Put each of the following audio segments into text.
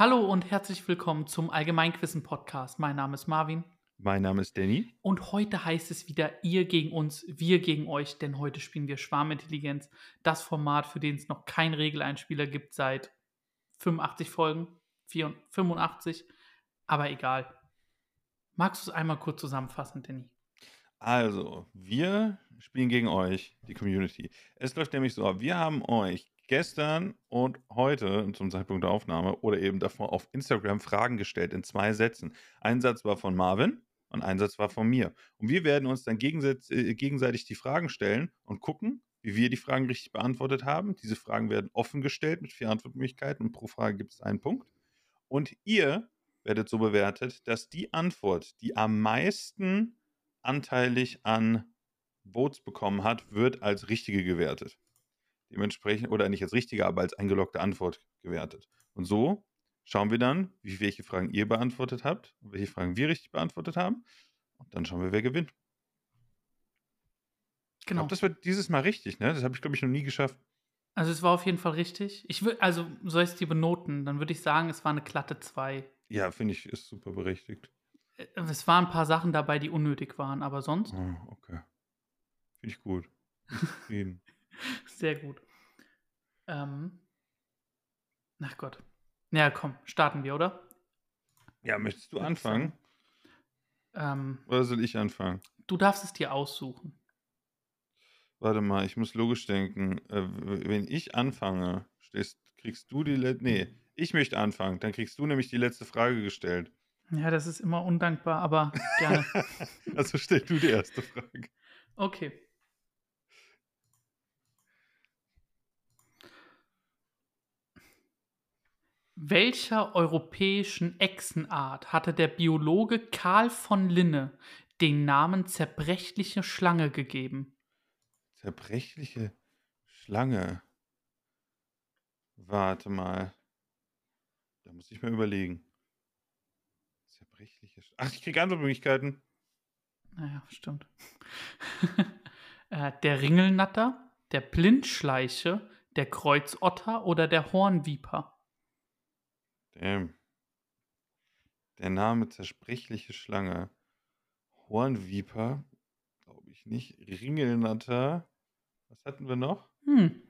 Hallo und herzlich willkommen zum Allgemeinquissen-Podcast. Mein Name ist Marvin Mein Name ist Danny. und heute heißt es wieder ihr gegen uns, wir gegen euch, denn heute spielen wir Schwarmintelligenz, das Format, für den es noch keinen Regeleinspieler gibt seit 85 Folgen, 84, 85, aber egal. Magst du es einmal kurz zusammenfassen, Danny? Also, wir spielen gegen euch, die Community. Es läuft nämlich so ab, wir haben euch gestern und heute zum Zeitpunkt der Aufnahme oder eben davor auf Instagram Fragen gestellt in zwei Sätzen. Ein Satz war von Marvin und ein Satz war von mir. Und wir werden uns dann gegenseitig, äh, gegenseitig die Fragen stellen und gucken, wie wir die Fragen richtig beantwortet haben. Diese Fragen werden offen gestellt mit vier Antwortmöglichkeiten und pro Frage gibt es einen Punkt. Und ihr werdet so bewertet, dass die Antwort, die am meisten anteilig an Votes bekommen hat, wird als richtige gewertet. Dementsprechend, oder nicht als richtige, aber als eingeloggte Antwort gewertet. Und so schauen wir dann, wie, welche Fragen ihr beantwortet habt und welche Fragen wir richtig beantwortet haben. Und dann schauen wir, wer gewinnt. Ich Genau. glaube, das wird dieses Mal richtig, ne? Das habe ich, glaube ich, noch nie geschafft. Also es war auf jeden Fall richtig. Ich würd, also soll ich es dir benoten? Dann würde ich sagen, es war eine glatte 2. Ja, finde ich, ist super berechtigt. Äh, Es waren ein paar Sachen dabei, die unnötig waren, aber sonst Oh, okay. Finde ich gut. Bin zufrieden. Sehr gut. Ähm, ach Gott. Ja, komm, starten wir, oder? ja, möchtest du anfangen? Ähm, Oder soll ich anfangen? du darfst es dir aussuchen. Warte mal, ich muss logisch denken. Äh, wenn ich anfange, kriegst du die letzte. Nee, ich möchte anfangen. Dann kriegst du nämlich die letzte Frage gestellt. Ja, das ist immer undankbar, aber gerne. also stell du die erste Frage. Okay. Welcher europäischen Echsenart hatte der Biologe Karl von Linne den Namen zerbrechliche Schlange gegeben? Zerbrechliche Schlange. Warte mal. Da muss ich mal überlegen. Zerbrechliche Sch Ach, ich kriege Antwortmöglichkeiten. Naja, stimmt. äh, der Ringelnatter, der Blindschleiche, der Kreuzotter oder der Hornviper? Damn. Der Name zerbrechliche Schlange. Hornviper. Glaube ich nicht. Ringelnatter. Was hatten wir noch? Hm.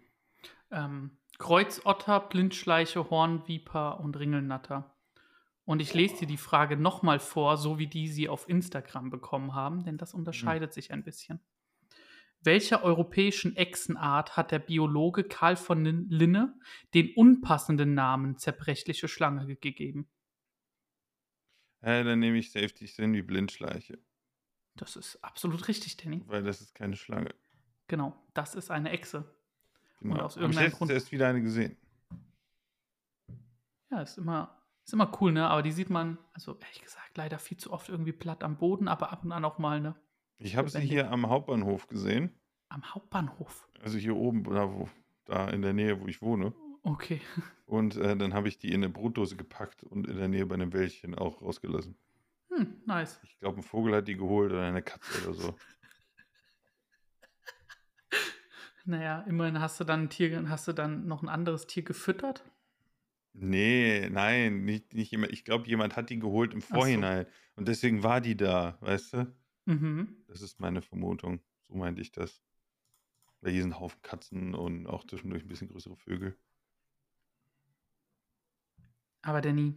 Ähm, Kreuzotter, Blindschleiche, Hornviper und Ringelnatter. Und ich lese dir die Frage nochmal vor, so wie die sie auf Instagram bekommen haben, denn das unterscheidet sich ein bisschen. Welcher europäischen Echsenart hat der Biologe Karl von Lin- Linne den unpassenden Namen zerbrechliche Schlange ge- gegeben? Äh, dann nehme ich Safety Sin wie Blindschleiche. Das ist absolut richtig, Danny. Weil das ist keine Schlange. Genau, das ist eine Echse. Genau. aus Hab ich irgendeinem Grund- erst wieder eine gesehen. Ja, ist immer, ist immer cool, ne? Aber die sieht man, also ehrlich gesagt, leider viel zu oft irgendwie platt am Boden, aber ab und an auch mal, ne? Ich habe sie hier am Hauptbahnhof gesehen. Am Hauptbahnhof. Also hier oben, da, wo, da in der Nähe, wo ich wohne. Okay. Und äh, dann habe ich die in eine Brotdose gepackt und in der Nähe bei einem Wäldchen auch rausgelassen. Hm, nice. Ich glaube, ein Vogel hat die geholt oder eine Katze oder so. Naja, immerhin hast du dann ein Tier, hast du dann noch ein anderes Tier gefüttert. Nee, nein, nicht, nicht jemand. Ich glaube, jemand hat die geholt im so. Vorhinein. Und deswegen war die da, weißt du? Mhm. Das ist meine Vermutung. So meinte ich das. Weil hier sind Haufen Katzen und auch zwischendurch ein bisschen größere Vögel. Aber Danny,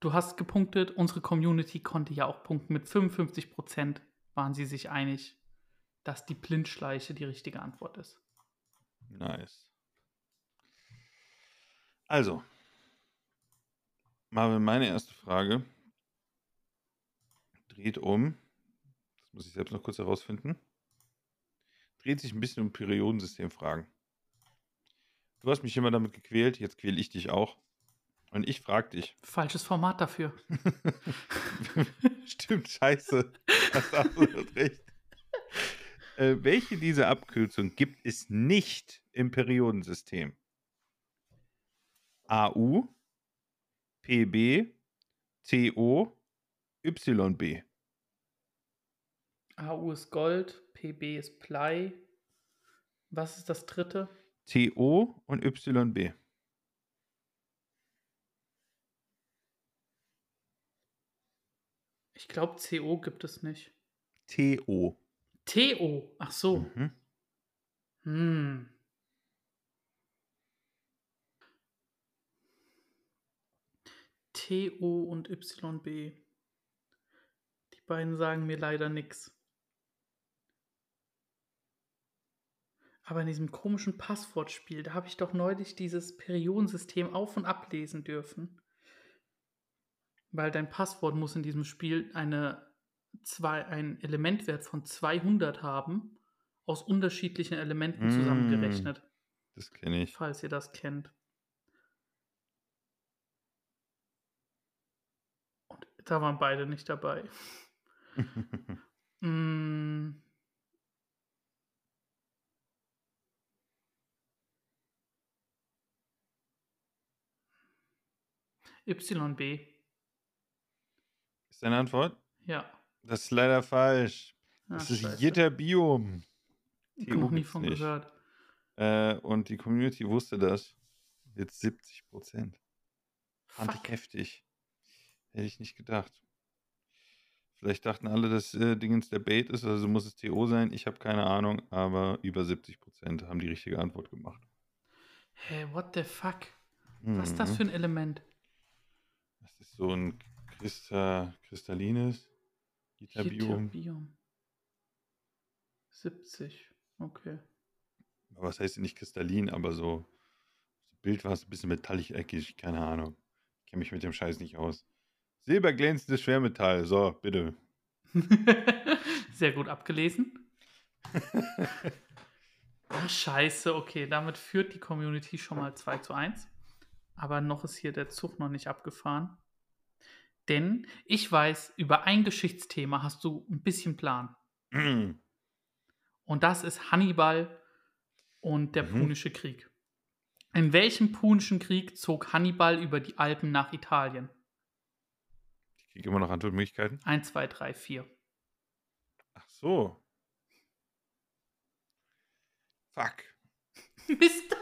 du hast gepunktet, unsere Community konnte ja auch punkten. Mit 55% waren sie sich einig, dass die Blindschleiche die richtige Antwort ist. Nice. Also, Marvin, meine erste Frage dreht um, das muss ich selbst noch kurz herausfinden, dreht sich ein bisschen um Periodensystemfragen. Du hast mich immer damit gequält, jetzt quäle ich dich auch. Und ich frage dich. Falsches Format dafür. Stimmt, scheiße. Hast absolut recht. Äh, welche dieser Abkürzungen gibt es nicht im Periodensystem? AU, PB, TO, YB. AU ist Gold, PB ist Blei. Was ist das dritte? TO und YB. Ich glaube, CO gibt es nicht. TO. TO, ach so. Mhm. Hm. TO und YB. Die beiden sagen mir leider nichts. Aber in diesem komischen Passwortspiel, da habe ich doch neulich dieses Periodensystem auf- und ablesen dürfen. Weil dein Passwort muss in diesem Spiel eine, zwei, einen Elementwert von 200 haben, aus unterschiedlichen Elementen Mm. zusammengerechnet, Das kenne ich. falls ihr das kennt. Und da waren beide nicht dabei. Mm. YB. Ist deine Antwort? Ja. Das ist leider falsch. Ah, Das ist scheiße. Jitterbium. Ich noch nie von nicht. gehört. Äh, und die Community wusste das. Jetzt 70 Prozent. Fand ich heftig. Hätte ich nicht gedacht. Vielleicht dachten alle, dass äh, Dingens der Bait ist, also muss es TO sein. Ich habe keine Ahnung, aber über 70 Prozent haben die richtige Antwort gemacht. Hä, what the fuck? Was ist das Mhm. für ein Element? Ist so ein Christa, kristallines Jitterbium. Ytterbium. 70. Okay. Aber Was heißt denn nicht kristallin, aber so. Das Bild war es ein bisschen metallisch-eckig, keine Ahnung. Ich kenne mich mit dem Scheiß nicht aus. Silberglänzendes Schwermetall, so, bitte. Sehr gut abgelesen. Ah, scheiße, okay, damit führt die Community schon mal 2 zu 1. Aber noch ist hier der Zug noch nicht abgefahren. Denn ich weiß, über ein Geschichtsthema hast du ein bisschen Plan. Und das ist Hannibal und der Mhm. Punische Krieg. In welchem Punischen Krieg zog Hannibal über die Alpen nach Italien? Ich kriege immer noch Antwortmöglichkeiten. 1, 2, 3, 4. Ach so. Fuck. Mist.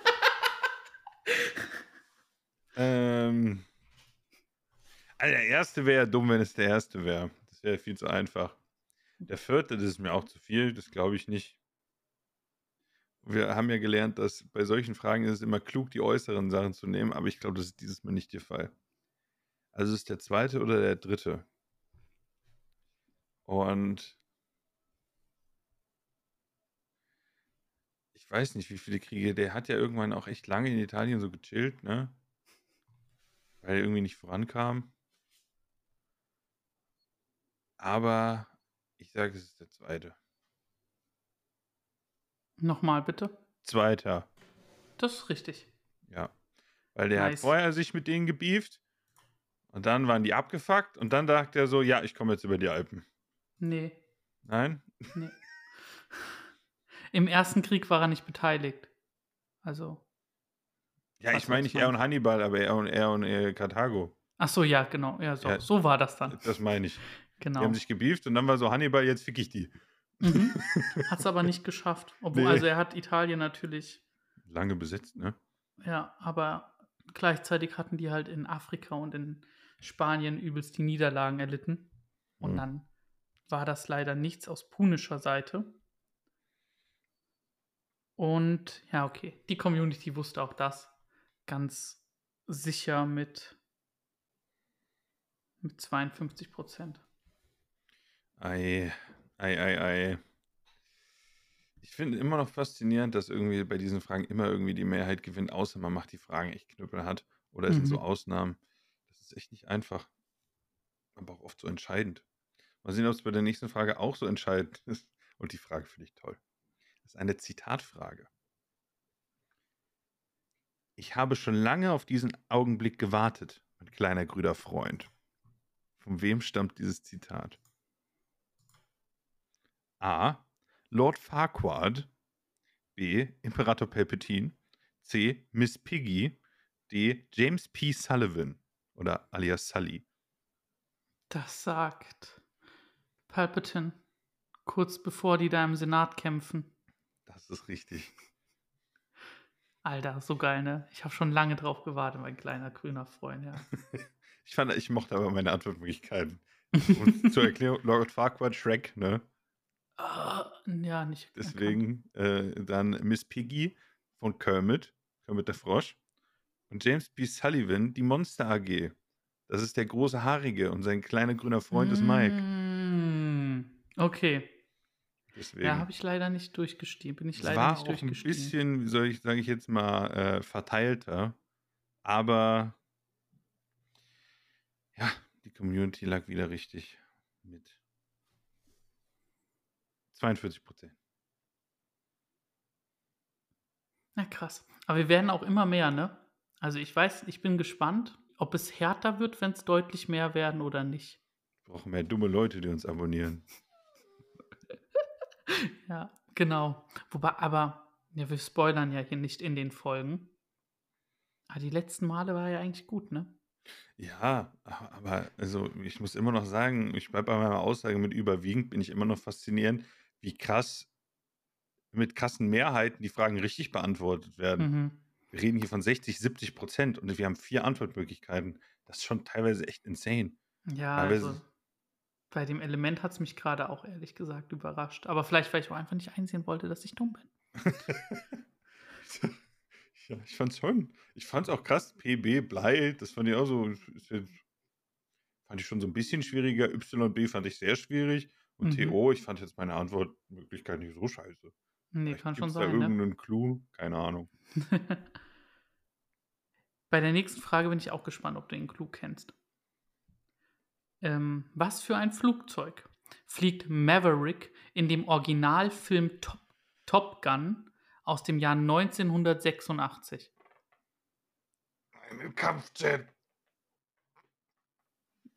Ähm. Also der erste wäre dumm, wenn es der erste wäre. Das wäre viel zu einfach. Der vierte, das ist mir auch zu viel, das glaube ich nicht. Wir haben ja gelernt, dass bei solchen Fragen ist es immer klug, die äußeren Sachen zu nehmen, aber ich glaube, das ist dieses Mal nicht der Fall. Also ist der zweite oder der dritte. Und ich weiß nicht, wie viele Kriege. Der hat ja irgendwann auch echt lange in Italien so gechillt, ne? Weil er irgendwie nicht vorankam. Aber ich sage, es ist der zweite. Nochmal bitte. Zweiter, Das ist richtig. ja. Weil der hat Nice. vorher sich mit denen gebieft und dann waren die abgefuckt und dann dachte er so, ja, ich komme jetzt über die Alpen. Nee, Nein? nee. Im ersten Krieg war er nicht beteiligt. Also. Ja, ich meine nicht er und Hannibal, aber er und er und äh, Karthago. Ach so, ja, genau. Ja, so, Ja. so war das dann. Das meine ich. Die Genau. haben sich gebieft und dann war so Hannibal, jetzt fick ich die. Mhm. Hat es aber nicht geschafft. Obwohl, Nee. also er hat Italien natürlich, Lange besetzt, ne? ja, aber gleichzeitig hatten die halt in Afrika und in Spanien übelst die Niederlagen erlitten. Und Mhm. dann war das leider nichts aus punischer Seite. Und ja, okay, die Community wusste auch das ganz sicher mit, mit 52 Prozent. Ei, ei, ei, ei. Ich finde immer noch faszinierend, dass irgendwie bei diesen Fragen immer irgendwie die Mehrheit gewinnt, außer man macht die Fragen echt knüppelhart. Oder es sind so Mhm. Ausnahmen. Das ist echt nicht einfach. Aber auch oft so entscheidend. Mal sehen, ob es bei der nächsten Frage auch so entscheidend ist. Und die Frage finde ich toll. Das ist eine Zitatfrage. Ich habe schon lange auf diesen Augenblick gewartet, mein kleiner grüner Freund. Von wem stammt dieses Zitat? A. Lord Farquaad. B. Imperator Palpatine. C. Miss Piggy. D. James P. Sullivan. Oder alias Sully. Das sagt Palpatine, kurz bevor die da im Senat kämpfen. Das ist richtig. Alter, so geil, ne? Ich habe schon lange drauf gewartet, mein kleiner grüner Freund, ja. Ich fand, ich mochte aber meine Antwortmöglichkeiten. Und zur Erklärung, Lord Farquaad, Shrek, ne? Ah, ja, nicht. Deswegen äh, dann Miss Piggy von Kermit, Kermit der Frosch. Und James B. Sullivan, die Monster AG. Das ist der große Haarige und sein kleiner grüner Freund ist Mike. Mm, Okay. Deswegen. Ja, habe ich leider nicht durchgestiegen. Bin ich es leider war nicht auch ein bisschen, wie soll ich, sage ich jetzt mal, äh, verteilter. Aber ja, die Community lag wieder richtig mit 42 Prozent. Na krass. Aber wir werden auch immer mehr, ne? Also ich weiß, ich bin gespannt, ob es härter wird, wenn es deutlich mehr werden oder nicht. Wir brauchen mehr dumme Leute, die uns abonnieren. Ja, genau. Wobei, aber, ja, wir spoilern ja hier nicht in den Folgen. Aber die letzten Male war ja eigentlich gut, ne? Ja, aber also ich muss immer noch sagen, ich bleibe bei meiner Aussage mit überwiegend, bin ich immer noch faszinierend, wie krass mit krassen Mehrheiten die Fragen richtig beantwortet werden. Mhm. Wir reden hier von 60, 70 Prozent und wir haben vier Antwortmöglichkeiten. Das ist schon teilweise echt insane. Ja, Teilweise- also bei dem Element hat es mich gerade auch ehrlich gesagt überrascht. Aber vielleicht, weil ich auch einfach nicht einsehen wollte, dass ich dumm bin. ja, ich fand's schon. Ich fand's auch krass. PB, Blei, das fand ich auch so. jetzt- Fand ich schon so ein bisschen schwieriger. YB fand ich sehr schwierig. Und Mhm. TO, ich fand jetzt meine Antwortmöglichkeit nicht so scheiße. Nee, Vielleicht kann schon gibt's da sein, ne? irgendeinen Clou? Keine Ahnung. Bei der nächsten Frage bin ich auch gespannt, ob du den Clou kennst. Ähm, was für ein Flugzeug fliegt Maverick in dem Originalfilm Top, Top Gun aus dem Jahr 1986? Ein Kampfjet.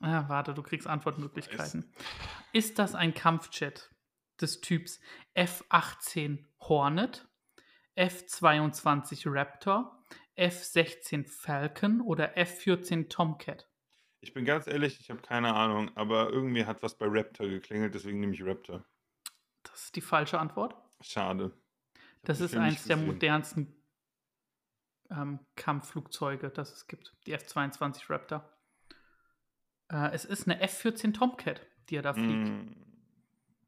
Ah, warte, du kriegst Antwortmöglichkeiten. Ist das ein Kampfjet des Typs F-18 Hornet, F-22 Raptor, F-16 Falcon oder F-14 Tomcat? Ich bin ganz ehrlich, ich habe keine Ahnung, aber irgendwie hat was bei Raptor geklingelt, deswegen nehme ich Raptor. Das ist die falsche Antwort. Schade. Das ist eins der modernsten ähm, Kampfflugzeuge, das es gibt. Die F-22 Raptor. Äh, es ist eine F-14 Tomcat, die er da fliegt. Mm,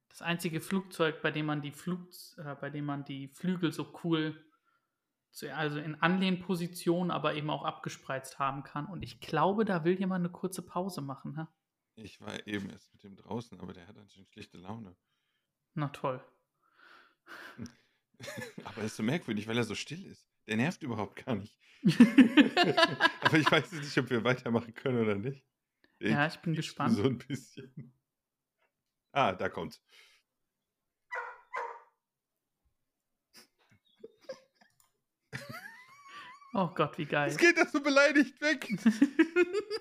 Das einzige Flugzeug, bei dem man die Flug, äh, bei dem man die Flügel so cool, zu, also in Anlehnposition, aber eben auch abgespreizt haben kann. Und ich glaube, da will jemand eine kurze Pause machen. Hä? Ich war eben erst mit dem draußen, aber der hat anscheinend schlechte Laune. Na toll. aber er ist so merkwürdig, weil er so still ist. Der nervt überhaupt gar nicht. aber ich weiß nicht, ob wir weitermachen können oder nicht. Ja, ich bin gespannt. So ein bisschen. Ah, da kommt's. Oh Gott, wie geil. Es geht das so beleidigt weg.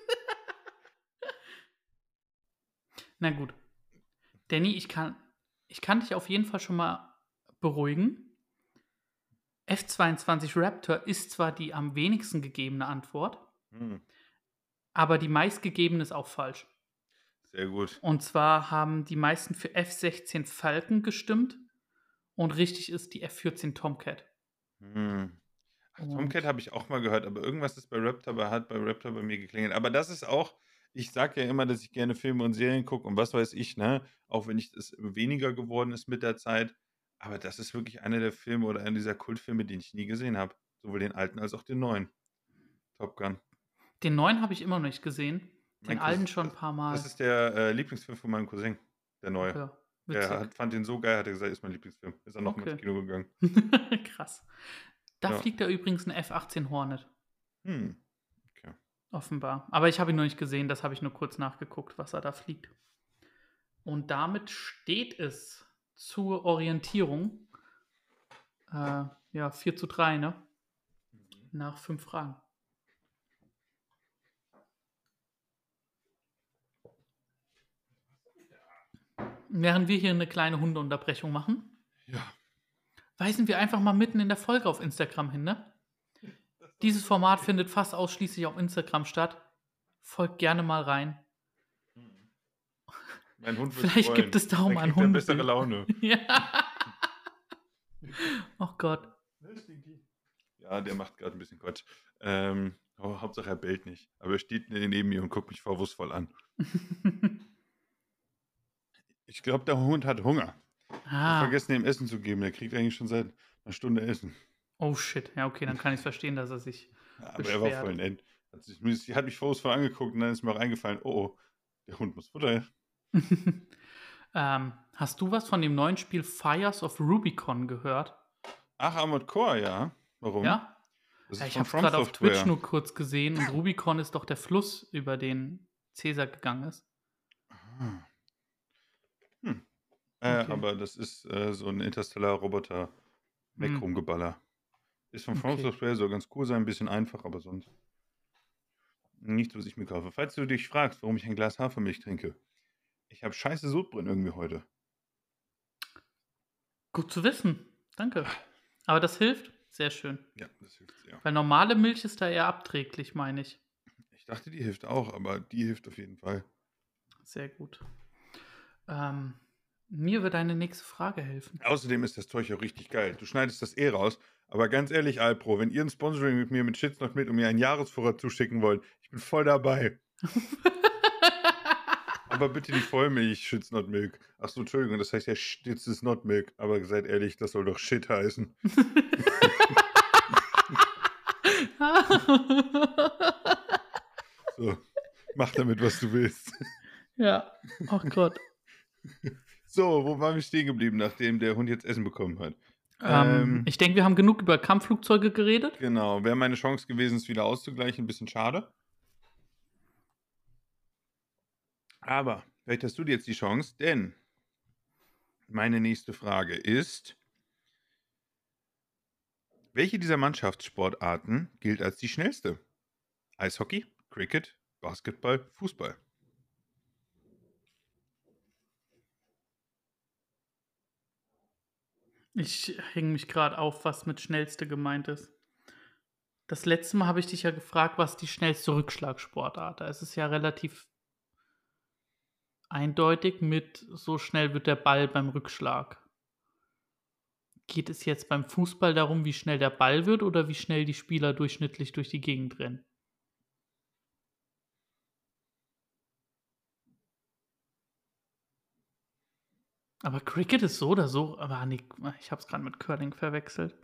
Na gut. Danny, ich kann, ich kann dich auf jeden Fall schon mal beruhigen. F-22 Raptor ist zwar die am wenigsten gegebene Antwort, Hm, aber die meistgegebene ist auch falsch. sehr gut. Und zwar haben die meisten für F-16 Falcon gestimmt und richtig ist die F-14 Tomcat. Hm. Ach, Tomcat habe ich auch mal gehört, aber irgendwas ist bei Raptor, bei, hat bei Raptor bei mir geklingelt. Aber das ist auch, ich sage ja immer, dass ich gerne Filme und Serien gucke und was weiß ich, ne? Auch wenn ich es weniger geworden ist mit der Zeit. Aber das ist wirklich einer der Filme oder einer dieser Kultfilme, den ich nie gesehen habe. Sowohl den alten als auch den neuen. Top Gun. Den neuen habe ich immer noch nicht gesehen. Den alten schon ein paar Mal. Das ist der äh, Lieblingsfilm von meinem Cousin, der neue. ja, Der witzig. hat, fand den so geil, hat er gesagt, ist mein Lieblingsfilm. Ist er nochmal Okay. ins Kino gegangen. Krass. Da Ja. fliegt er übrigens ein F-18 Hornet. Hm. Offenbar. Aber ich habe ihn noch nicht gesehen, das habe ich nur kurz nachgeguckt, was er da fliegt. Und damit steht es zur Orientierung. Äh, ja, 4 zu 3, ne? Nach fünf Fragen. Während wir hier eine kleine Hundeunterbrechung machen, Ja. weisen wir einfach mal mitten in der Folge auf Instagram hin, ne? Dieses Format findet fast ausschließlich auf Instagram statt. Folgt gerne mal rein. Mein Hund wird Vielleicht freuen. gibt es da auch mal ein kriegt er Hundebild. bessere Laune. Ja. Oh Gott. Ja, der macht gerade ein bisschen Quatsch. Ähm, oh, Hauptsache er bellt nicht. Aber er steht neben mir und guckt mich vorwurfsvoll an. Ich glaube, der Hund hat Hunger. Ich Ah. vergessen, ihm Essen zu geben. Der kriegt eigentlich schon seit einer Stunde Essen. Oh shit. Ja, okay, dann kann ich verstehen, dass er sich. Ja, aber er war Beschwert. voll nett. Hat, sich, sie hat mich vorher angeguckt und dann ist mir auch eingefallen, oh, oh, der Hund muss Futter. ähm, hast du was von dem neuen Spiel Fires of Rubicon gehört? Ach, Armored Core, ja. Warum? Ja? Ja ich habe gerade auf. Twitch nur kurz gesehen und Rubicon ist doch der Fluss, über den Caesar gegangen ist. Ah. Hm. Äh, Okay. Aber das ist äh, so ein interstellarer Roboter weg Hm. rumgeballer. Ist von From Okay. Software so ganz cool sein, ein bisschen einfach, aber sonst nichts, was ich mir kaufe. Falls du dich fragst, warum ich ein Glas Hafermilch trinke, ich habe scheiße Sodbrennen irgendwie heute. Gut zu wissen. Danke. Aber das hilft. Sehr schön. Ja, das hilft sehr. Weil normale Milch ist da eher abträglich, meine ich. Ich dachte, die hilft auch, aber die hilft auf jeden Fall. Sehr gut. Ähm, mir wird deine nächste Frage helfen. Außerdem ist das Zeug auch richtig geil. Du schneidest das eh raus. Aber ganz ehrlich, Alpro, wenn ihr ein Sponsoring mit mir mit Shits noch mit und mir einen Jahresvorrat zuschicken wollt, ich bin voll dabei. Aber bitte die Vollmilch Shits Not Milk. Ach so, Entschuldigung, das heißt ja Shits is Not Milk. Aber seid ehrlich, das soll doch Shit heißen. So, mach damit, was du willst. ja, oh Gott. So, wo waren wir stehen geblieben, nachdem der Hund jetzt Essen bekommen hat? Ähm, Ähm. ich denke, wir haben genug über Kampfflugzeuge geredet. Genau, wäre meine Chance gewesen, es wieder auszugleichen. Ein bisschen schade. Aber vielleicht hast du dir jetzt die Chance, denn meine nächste Frage ist, welche dieser Mannschaftssportarten gilt als die schnellste? Eishockey, Cricket, Basketball, Fußball. Ich hänge mich gerade auf, was mit schnellste gemeint ist. Das letzte Mal habe ich dich ja gefragt, was die schnellste Rückschlagsportart. Ist es ja relativ eindeutig mit so schnell wird der Ball beim Rückschlag. Geht es jetzt beim Fußball darum, wie schnell der Ball wird oder wie schnell die Spieler durchschnittlich durch die Gegend rennen? Aber Cricket ist so oder so, aber nee, ich habe es gerade mit Curling verwechselt.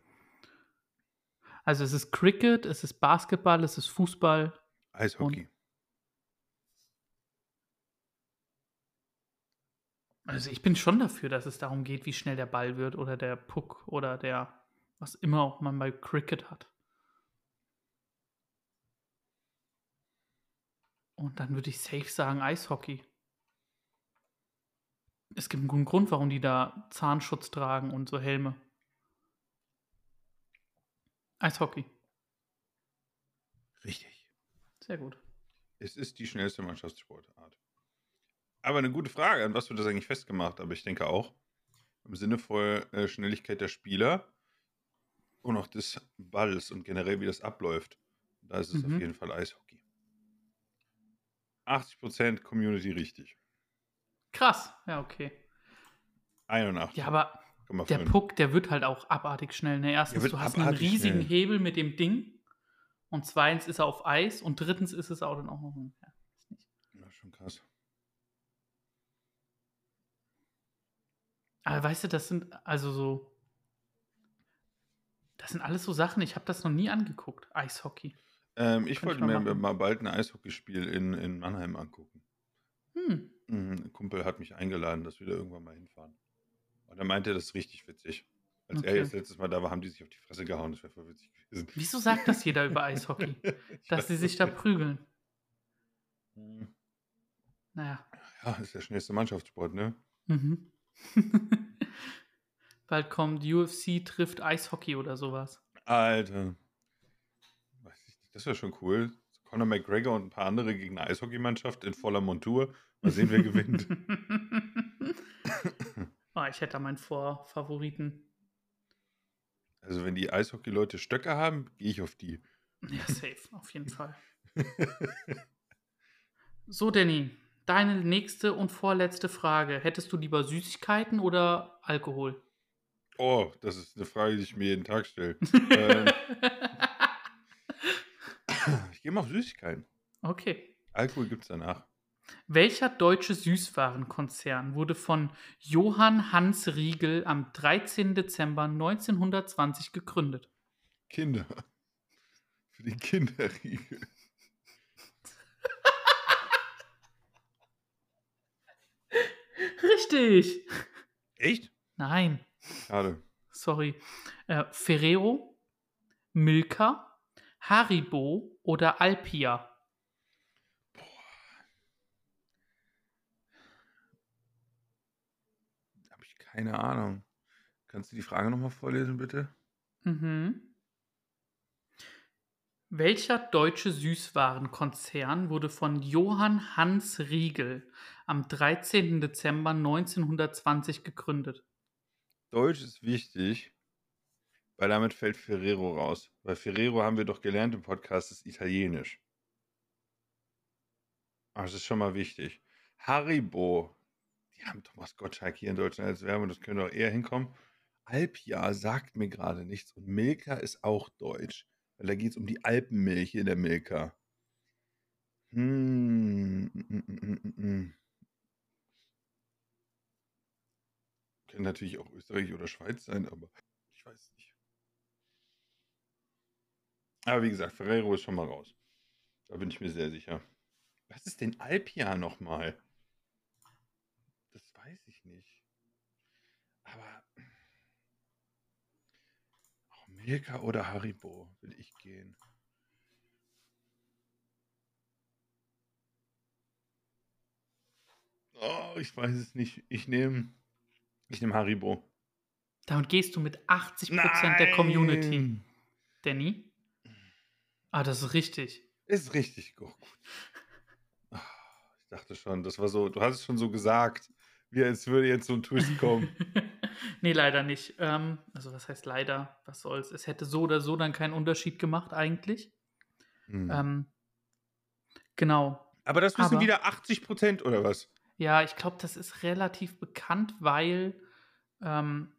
Also es ist Cricket, es ist Basketball, es ist Fußball. Eishockey. Also ich bin schon dafür, dass es darum geht, wie schnell der Ball wird oder der Puck oder der, was immer auch man bei Cricket hat. Und dann würde ich safe sagen Eishockey. Es gibt einen guten Grund, warum die da Zahnschutz tragen und so Helme. Eishockey. Richtig. Sehr gut. Es ist die schnellste Mannschaftssportart. Aber eine gute Frage, an was wird das eigentlich festgemacht? Aber ich denke auch im Sinne von äh, Schnelligkeit der Spieler und auch des Balls und generell, wie das abläuft. Da ist es Mhm. auf jeden Fall Eishockey. 80% Community richtig. Krass. Ja, okay. 81,5. Ja, aber der Puck, der wird halt auch abartig schnell. Ne? Erstens, du hast einen riesigen schnell. Hebel mit dem Ding. Und zweitens ist er auf Eis. Und drittens ist es auch dann auch noch. ein- Ja, ist nicht. Ja, schon krass. Aber weißt du, das sind also so. Das sind alles so Sachen, ich habe das noch nie angeguckt. Eishockey. Ähm, ich wollte mir mal bald ein Eishockeyspiel in, in Mannheim angucken. Hm. Kumpel hat mich eingeladen, dass wir da irgendwann mal hinfahren. Und er meinte, das ist richtig witzig. Als er Okay. jetzt letztes Mal da war, haben die sich auf die Fresse gehauen. Das wäre voll witzig gewesen. Wieso sagt das jeder über Eishockey? Dass sie sich da prügeln. Mhm. Naja. Ja, ist der schnellste Mannschaftssport, ne? Mhm. Bald kommt UFC trifft Eishockey oder sowas. Alter. Weiß ich nicht. Das wäre schon cool. Conor McGregor und ein paar andere gegen eine Eishockeymannschaft in voller Montur. Mal sehen, wer gewinnt. oh, ich hätte da meinen Vorfavoriten. Also, wenn die Eishockey-Leute Stöcke haben, gehe ich auf die. Ja, safe, auf jeden Fall. So, Danny, deine nächste und vorletzte Frage. Hättest du lieber Süßigkeiten oder Alkohol? oh, das ist eine Frage, die ich mir jeden Tag stelle. ähm, ich gehe mal auf Süßigkeiten. okay. Alkohol gibt es danach. Welcher deutsche Süßwarenkonzern wurde von Johann Hans Riegel am 13. Dezember 1920 gegründet? Kinder. Für den Kinderriegel. Richtig. Echt? Nein, Schade. sorry. Äh, Ferrero, Milka, Haribo oder Alpia? Keine Ahnung. Kannst du die Frage nochmal vorlesen, bitte? Mhm. Welcher deutsche Süßwarenkonzern wurde von Johann Hans Riegel am 13. Dezember 1920 gegründet? Deutsch ist wichtig, weil damit fällt Ferrero raus. Weil Ferrero haben wir doch gelernt im Podcast, ist italienisch. Aber das ist schon mal wichtig. Haribo, die haben Thomas Gottschalk hier in Deutschland als Werbung, das könnte auch eher hinkommen. Alpia sagt mir gerade nichts und Milka ist auch deutsch, weil da geht es um die Alpenmilch in der Milka. Hm. mm. Kann natürlich auch Österreich oder Schweiz sein, aber ich weiß nicht. Aber wie gesagt, Ferrero ist schon mal raus. Da bin ich mir sehr sicher. Was ist denn Alpia nochmal? Das weiß ich nicht. Aber auch Milka oder Haribo will ich gehen. Oh, ich weiß es nicht. Ich nehme ich nehme Haribo. Damit gehst du mit 80% der Community. Nein. Danny? Ah, das ist richtig. Ist richtig gut. Ah, Ich dachte schon, das war so, du hast es schon so gesagt, wie als würde jetzt so ein Twist kommen. nee, leider nicht. Ähm, also, was heißt leider? Was soll's? Es hätte so oder so dann keinen Unterschied gemacht, eigentlich. Hm. Ähm, genau. Aber das wissen aber- wieder 80 Prozent oder was? Ja, ich glaube, das ist relativ bekannt, weil ähm,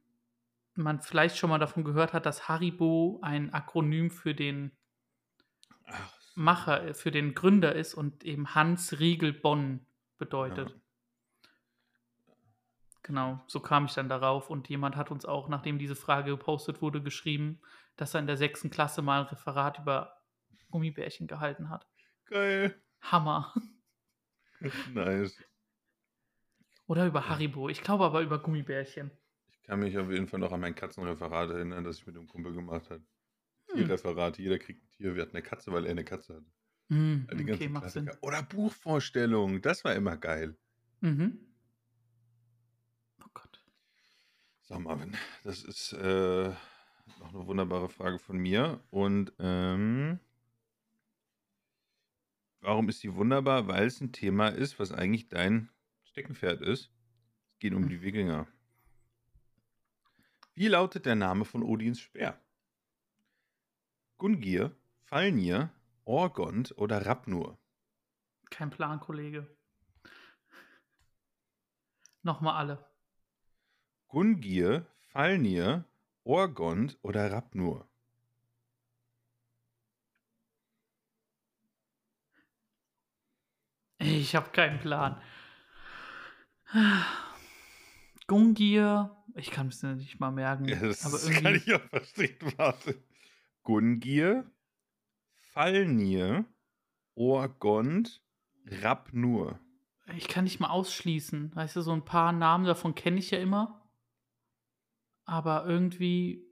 man vielleicht schon mal davon gehört hat, dass Haribo ein Akronym für den Ach, Macher, äh, für den Gründer ist und eben Hans Riegel Bonn bedeutet. Genau, so kam ich dann darauf und jemand hat uns auch, nachdem diese Frage gepostet wurde, geschrieben, dass er in der sechsten Klasse mal ein Referat über Gummibärchen gehalten hat. geil. Hammer. nice. Oder über Haribo. Ich glaube aber über Gummibärchen. Ich kann mich auf jeden Fall noch an mein Katzenreferat erinnern, das ich mit dem Kumpel gemacht habe. Hm. Tierreferat, jeder kriegt ein Tier. Wir hatten eine Katze, weil er eine Katze hatte. Hm, die okay, macht Sinn. Oder Buchvorstellungen, das war immer geil. Mhm. Oh Gott. So, Marvin, das ist äh, noch eine wunderbare Frage von mir. Und ähm, warum ist die wunderbar? Weil es ein Thema ist, was eigentlich dein Steckenpferd ist. Es geht um die Wikinger. Wie lautet der Name von Odins Speer? Gungir, Falnir, Orgond oder Rapnur? Kein Plan, Kollege. Nochmal alle. Gungir, Falnir, Orgond oder Rapnur? Ich habe keinen Plan. Gungir, ich kann es nicht mal merken. Ja, das aber kann irgendwie, ich auch verstehen. Warte. Gungir, Falnir, Orgond, Rapnur. ich kann nicht mal ausschließen. Weißt du, so ein paar Namen davon kenne ich ja immer. Aber irgendwie,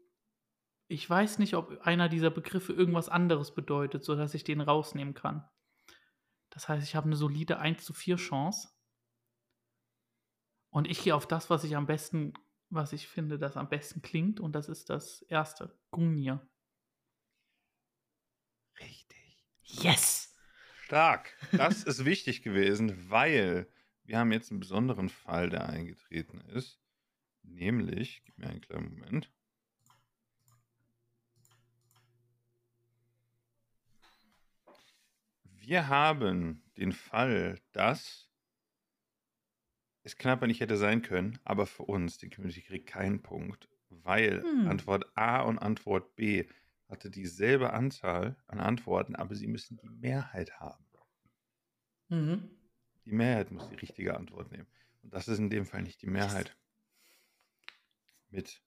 ich weiß nicht, ob einer dieser Begriffe irgendwas anderes bedeutet, sodass ich den rausnehmen kann. Das heißt, ich habe eine solide 1 zu 4 Chance. Und ich gehe auf das, was ich am besten, was ich finde, das am besten klingt. Und das ist das erste. Gungnir. Richtig. Yes! Stark. Das ist wichtig gewesen, weil wir haben jetzt einen besonderen Fall, der eingetreten ist. Nämlich, gib mir einen kleinen Moment. Wir haben den Fall, dass es knapper nicht hätte sein können, aber für uns, die Community kriegt keinen Punkt, weil Hm. Antwort A und Antwort B hatte dieselbe Anzahl an Antworten, aber sie müssen die Mehrheit haben. Mhm. Die Die Mehrheit muss die richtige Antwort nehmen. Und das ist in dem Fall nicht die Mehrheit. Mit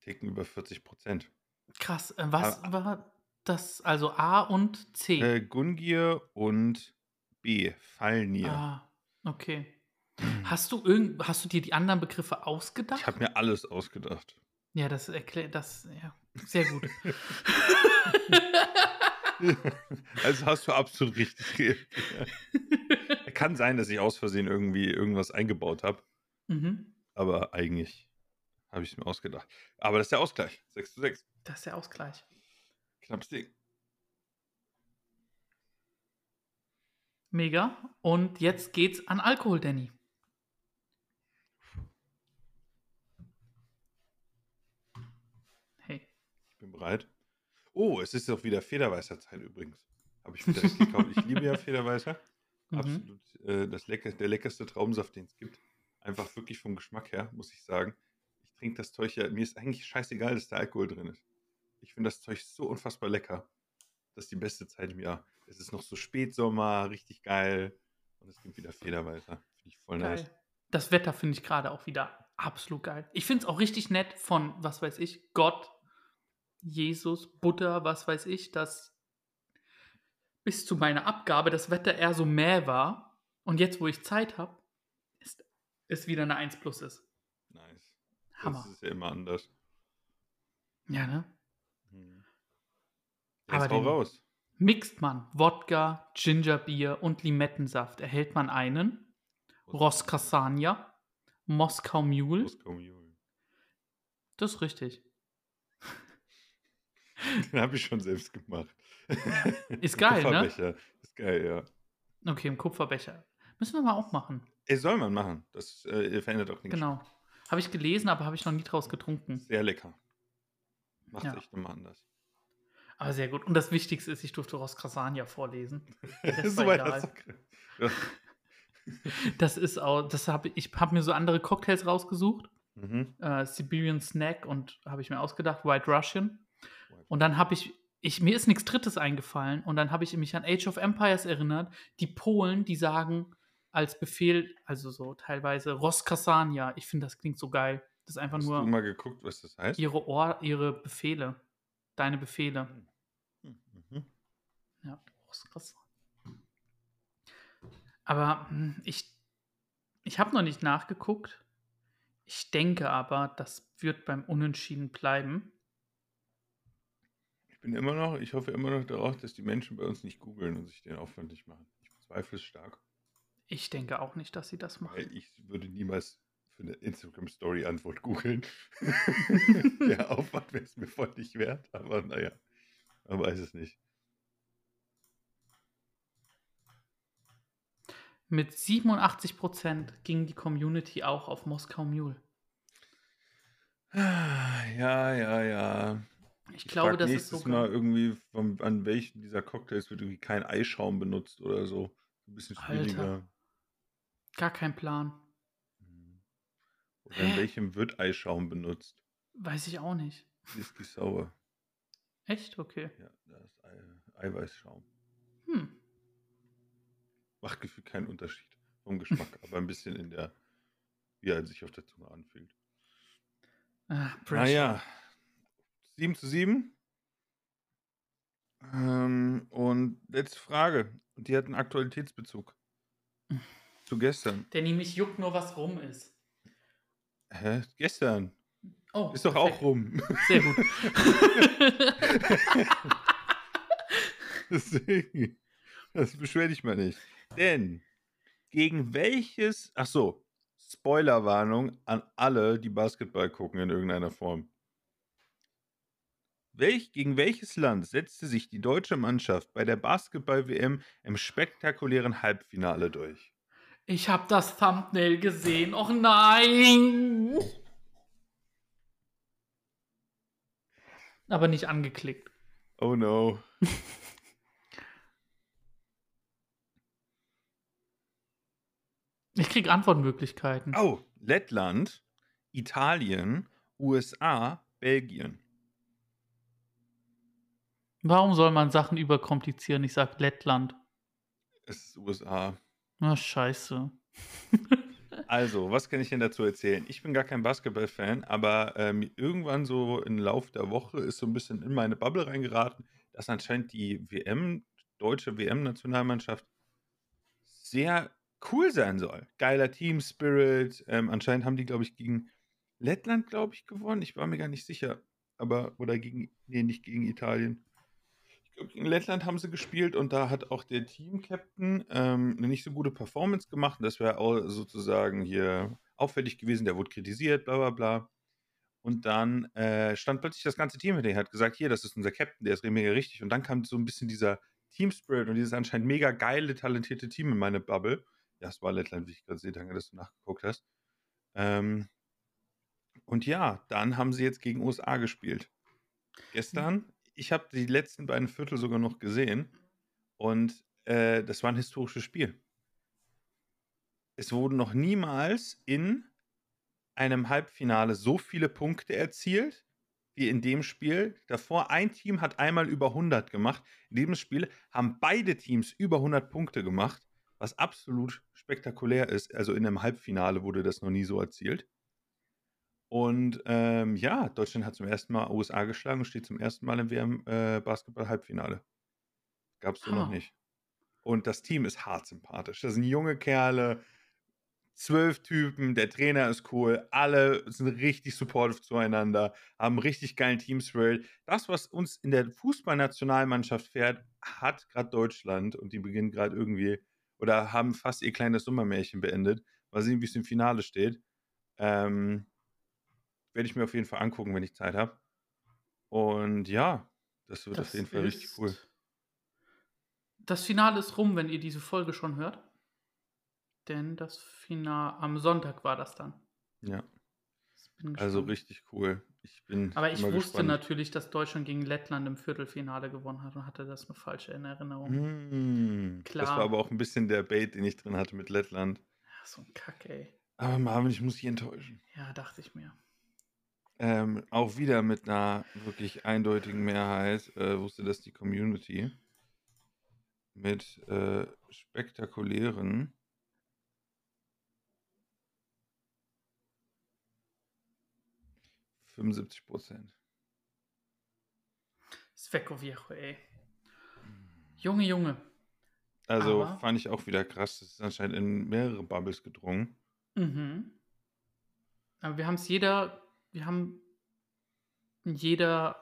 Ticken über 40 Prozent. Krass. Äh, was Ah. war das? Also A und C. Äh, Gungier und B. Fallnier. Ah, okay. Hast du irgend, hast du dir die anderen Begriffe ausgedacht? Ich habe mir alles ausgedacht. ja, das erklärt das, ja, sehr gut. Also hast du absolut richtig reagiert. Kann sein, dass ich aus Versehen irgendwie irgendwas eingebaut habe, mhm. aber eigentlich habe ich es mir ausgedacht. Aber das ist der Ausgleich. 6 zu 6. Das ist der Ausgleich. Knappes Ding. Mega. Und jetzt geht's an Alkohol, Danny. Hey. Ich bin bereit. Oh, es ist auch wieder Federweißer Zeit übrigens. Habe ich direkt gekauft. Ich liebe ja Federweißer. Mhm. Absolut äh, das lecker, der leckerste Traubensaft, den es gibt. Einfach wirklich vom Geschmack her, muss ich sagen. Trinke das Zeug ja, mir ist eigentlich scheißegal, dass da Alkohol drin ist. Ich finde das Zeug so unfassbar lecker. Das ist die beste Zeit im Jahr. Es ist noch so Spätsommer, richtig geil. Und es gibt wieder Federweißer. Finde ich voll nice. Geil. Das Wetter finde ich gerade auch wieder absolut geil. Ich finde es auch richtig nett von, was weiß ich, Gott, Jesus, Butter, was weiß ich, dass bis zu meiner Abgabe das Wetter eher so mäh war. Und jetzt, wo ich Zeit habe, ist, ist wieder eine 1 plus ist. Hammer. Das ist ja immer anders. Ja, ne? Hm. Aber Jetzt hau den- raus. Mixt man Wodka, Gingerbier und Limettensaft, erhält man einen Roskasania, Moskau Mule. Moskau Mule. Das ist richtig. Den habe ich schon selbst gemacht. Ist geil, ne? Kupferbecher. Ist geil, ja. Okay, im Kupferbecher. Müssen wir mal auch machen. Ey, soll man machen. Das äh, verändert auch nichts. Genau. Habe ich gelesen, aber habe ich noch nie draus getrunken. Sehr lecker. Macht Ja. echt immer anders. Aber sehr gut. Und das Wichtigste ist, ich durfte Roskasania vorlesen. Der Rest so egal. ja. Das ist auch, das habe ich habe mir so andere Cocktails rausgesucht. mhm. Äh, Siberian Snack und habe ich mir ausgedacht, White Russian. Und dann habe ich, ich, mir ist nichts Drittes eingefallen. Und dann habe ich mich an Age of Empires erinnert. Die Polen, die sagen als Befehl, also so teilweise Roskasania. Ich finde, das klingt so geil. Das ist einfach Hast nur du mal geguckt, was das heißt? ihre, Ohr, ihre Befehle. Deine Befehle. Mhm. Ja, Roskasania. Aber hm, ich, ich habe noch nicht nachgeguckt. Ich denke aber, das wird beim Unentschieden bleiben. Ich bin immer noch, ich hoffe immer noch darauf, dass die Menschen bei uns nicht googeln und sich den Aufwand nicht machen. Ich bezweifle es stark, Ich denke auch nicht, dass sie das machen. ich würde niemals für eine Instagram-Story-Antwort googeln. Der Aufwand wäre es mir voll nicht wert, aber naja, man weiß es nicht. Mit 87% ging die Community auch auf Moskau Mule. Ja, ja, ja. Ich glaube, frag das ist so. Mal irgendwie, von, an welchen dieser Cocktails wird irgendwie kein Eischaum benutzt oder so. Ein bisschen Alter. Gar kein Plan. Hm. Oder in welchem wird Eischaum benutzt? Weiß ich auch nicht. Whisky Sauer. Echt? Okay. Ja, da ist Ei Eiweißschaum. Hm. Macht gefühlt keinen Unterschied vom Geschmack, aber ein bisschen in der, wie er sich auf der Zunge anfühlt. Ah. Naja, 7 zu 7. Ähm, und letzte Frage. Und die hat einen Aktualitätsbezug. Zu gestern. Danny, mich juckt nur, was rum ist. Hä? Gestern. Oh, Ist doch auch perfekt. rum. Sehr gut. Deswegen. Das beschwer dich mal nicht. Denn gegen welches. Ach so. Spoilerwarnung an alle, die Basketball gucken in irgendeiner Form. Welch, gegen welches Land setzte sich die deutsche Mannschaft bei der Basketball-WM im spektakulären Halbfinale durch? Ich habe das Thumbnail gesehen. Och nein! Aber nicht angeklickt. Oh no. Ich krieg Antwortmöglichkeiten. Oh, Lettland, Italien, USA, Belgien. Warum soll man Sachen überkomplizieren? Ich sag Lettland. Es ist USA. Na, scheiße. Also, was kann ich denn dazu erzählen? Ich bin gar kein Basketball-Fan, aber ähm, irgendwann so im Laufe der Woche ist so ein bisschen in meine Bubble reingeraten, dass anscheinend die WM, deutsche WM-Nationalmannschaft, sehr cool sein soll. Geiler Team-Spirit. Ähm, anscheinend haben die, glaube ich, gegen Lettland, glaube ich, gewonnen. Ich war mir gar nicht sicher. Aber, oder gegen, nee, nicht gegen Italien. Gegen Lettland haben sie gespielt und da hat auch der Team-Captain ähm, eine nicht so gute Performance gemacht. Das wäre auch sozusagen hier auffällig gewesen. Der wurde kritisiert, bla bla bla. Und dann äh, stand plötzlich das ganze Team hinter ihm, hat gesagt, hier, das ist unser Captain, der ist mega richtig. Und dann kam so ein bisschen dieser Team Spirit und dieses anscheinend mega geile, talentierte Team in meine Bubble. Ja, es war Lettland, wie ich gerade sehe, danke, dass du nachgeguckt hast. Ähm, und ja, dann haben sie jetzt gegen USA gespielt. Gestern, ich habe die letzten beiden Viertel sogar noch gesehen und äh, das war ein historisches Spiel. Es wurden noch niemals in einem Halbfinale so viele Punkte erzielt wie in dem Spiel. Davor ein Team hat einmal über 100 gemacht. In diesem Spiel haben beide Teams über 100 Punkte gemacht, was absolut spektakulär ist. Also in einem Halbfinale wurde das noch nie so erzielt. Und ähm, ja, Deutschland hat zum ersten Mal USA geschlagen und steht zum ersten Mal im WM-Basketball-Halbfinale. Äh, Gab es so noch nicht. Und das Team ist hart sympathisch. Das sind junge Kerle, zwölf Typen, der Trainer ist cool, alle sind richtig supportive zueinander, haben richtig geilen Team-Spirit. Das, was uns in der Fußballnationalmannschaft fährt, hat gerade Deutschland und die beginnen gerade irgendwie oder haben fast ihr kleines Sommermärchen beendet. Mal sehen, wie es im Finale steht. Ähm, werde ich mir auf jeden Fall angucken, wenn ich Zeit habe. Und ja, das wird das auf jeden Fall richtig cool. Das Finale ist rum, wenn ihr diese Folge schon hört. Denn das Finale am Sonntag war das dann. Ja. Also richtig cool. Ich bin Aber ich wusste gespannt. natürlich, dass Deutschland gegen Lettland im Viertelfinale gewonnen hat und hatte das eine falsche in Erinnerung. Mmh, Klar. Das war aber auch ein bisschen der Bait, den ich drin hatte mit Lettland. Ja, so ein Kack, ey. Aber Marvin, ich muss dich enttäuschen. Ja, dachte ich mir. Ähm, auch wieder mit einer wirklich eindeutigen Mehrheit äh, wusste das die Community. Mit äh, spektakulären 75 Prozent. Sveko Viejo, ey. Junge, Junge. Also Aber, fand ich auch wieder krass. Das ist anscheinend in mehrere Bubbles gedrungen. Mhm. Aber wir haben es jeder, wir haben jeder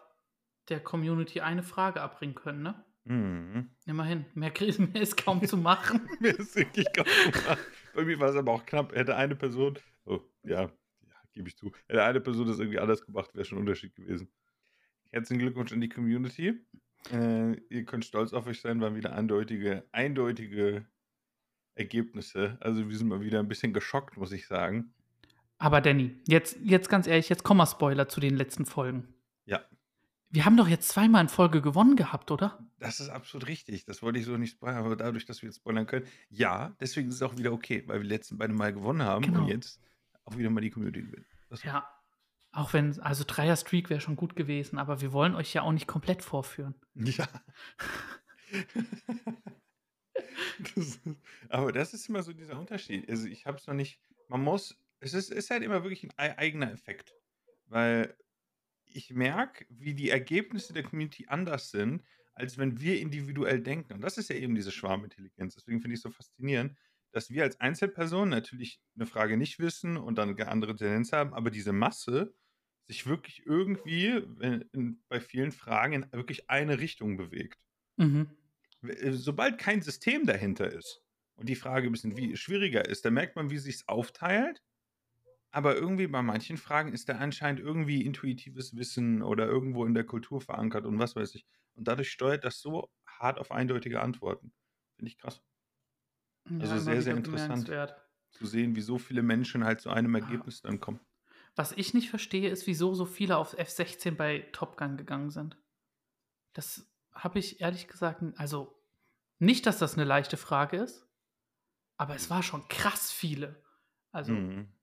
der Community eine Frage abbringen können, ne? Mhm. Immerhin. Mehr, mehr ist kaum zu machen. mehr ist wirklich kaum zu machen. Bei mir war es aber auch knapp. Hätte eine Person, oh, ja, gebe ich zu. Hätte eine Person das irgendwie anders gemacht, wäre schon ein Unterschied gewesen. Herzlichen Glückwunsch an die Community. Äh, ihr könnt stolz auf euch sein, waren wieder eindeutige, eindeutige Ergebnisse. Also wir sind mal wieder ein bisschen geschockt, muss ich sagen. Aber Danny, jetzt, jetzt ganz ehrlich, jetzt kommen wir Spoiler zu den letzten Folgen. Ja. Wir haben doch jetzt zweimal in Folge gewonnen gehabt, oder? Das ist absolut richtig. Das wollte ich so nicht spoilern, aber dadurch, dass wir jetzt spoilern können, ja, deswegen ist es auch wieder okay, weil wir die letzten beiden Mal gewonnen haben genau. und jetzt auch wieder mal die Community gewinnen. Ja. Auch wenn, also Dreier-Streak wäre schon gut gewesen, aber wir wollen euch ja auch nicht komplett vorführen. Ja. das aber das ist immer so dieser Unterschied. Also ich habe es noch nicht, man muss, es ist, ist halt immer wirklich ein eigener Effekt. Weil ich merke, wie die Ergebnisse der Community anders sind, als wenn wir individuell denken. Und das ist ja eben diese Schwarmintelligenz. Deswegen finde ich es so faszinierend, dass wir als Einzelperson natürlich eine Frage nicht wissen und dann eine andere Tendenz haben, aber diese Masse sich wirklich irgendwie in, bei vielen Fragen in wirklich eine Richtung bewegt. Mhm. Äh, sobald kein System dahinter ist und die Frage ein bisschen wie schwieriger ist, dann merkt man, wie sich es aufteilt. Aber irgendwie bei manchen Fragen ist da anscheinend irgendwie intuitives Wissen oder irgendwo in der Kultur verankert und was weiß ich. Und dadurch steuert das so hart auf eindeutige Antworten. Finde ich krass. Also ja, sehr, sehr interessant zu sehen, wie so viele Menschen halt zu einem Ergebnis dann kommen. Was ich nicht verstehe, ist, wieso so viele auf F16 bei Top Gun gegangen sind. Das habe ich ehrlich gesagt, also nicht, dass das eine leichte Frage ist, aber es war schon krass viele. Also. Mhm.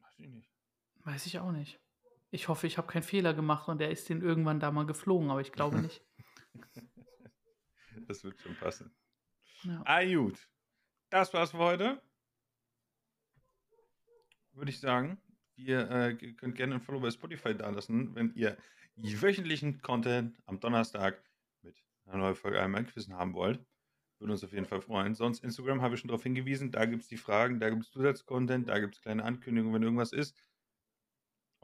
Weiß ich nicht. Weiß ich auch nicht. Ich hoffe, ich habe keinen Fehler gemacht und er ist den irgendwann da mal geflogen, aber ich glaube nicht. das wird schon passen. Ja. Ah, gut. Das war's für heute. Würde ich sagen. Ihr äh, könnt gerne ein Follow bei Spotify dalassen, wenn ihr wöchentlichen Content am Donnerstag mit einer neuen Folge einmal Quizen haben wollt. Würde uns auf jeden Fall freuen. Sonst Instagram habe ich schon darauf hingewiesen. Da gibt es die Fragen, da gibt es Zusatzcontent, da gibt es kleine Ankündigungen, wenn irgendwas ist.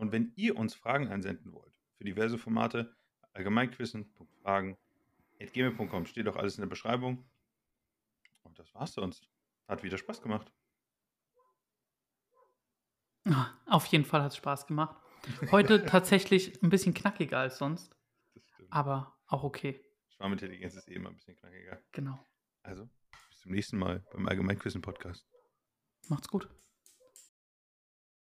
Und wenn ihr uns Fragen einsenden wollt, für diverse Formate, allgemeinquissen.fragen.gmail.com steht auch alles in der Beschreibung. Und das war's sonst. Hat wieder Spaß gemacht. Ah, Auf jeden Fall hat es Spaß gemacht. Heute tatsächlich ein bisschen knackiger als sonst, Das stimmt. aber auch okay. Schwarmintelligenz ist eh immer ein bisschen knackiger. Genau. Also, bis zum nächsten Mal beim Allgemeinquissen-Podcast. Macht's gut.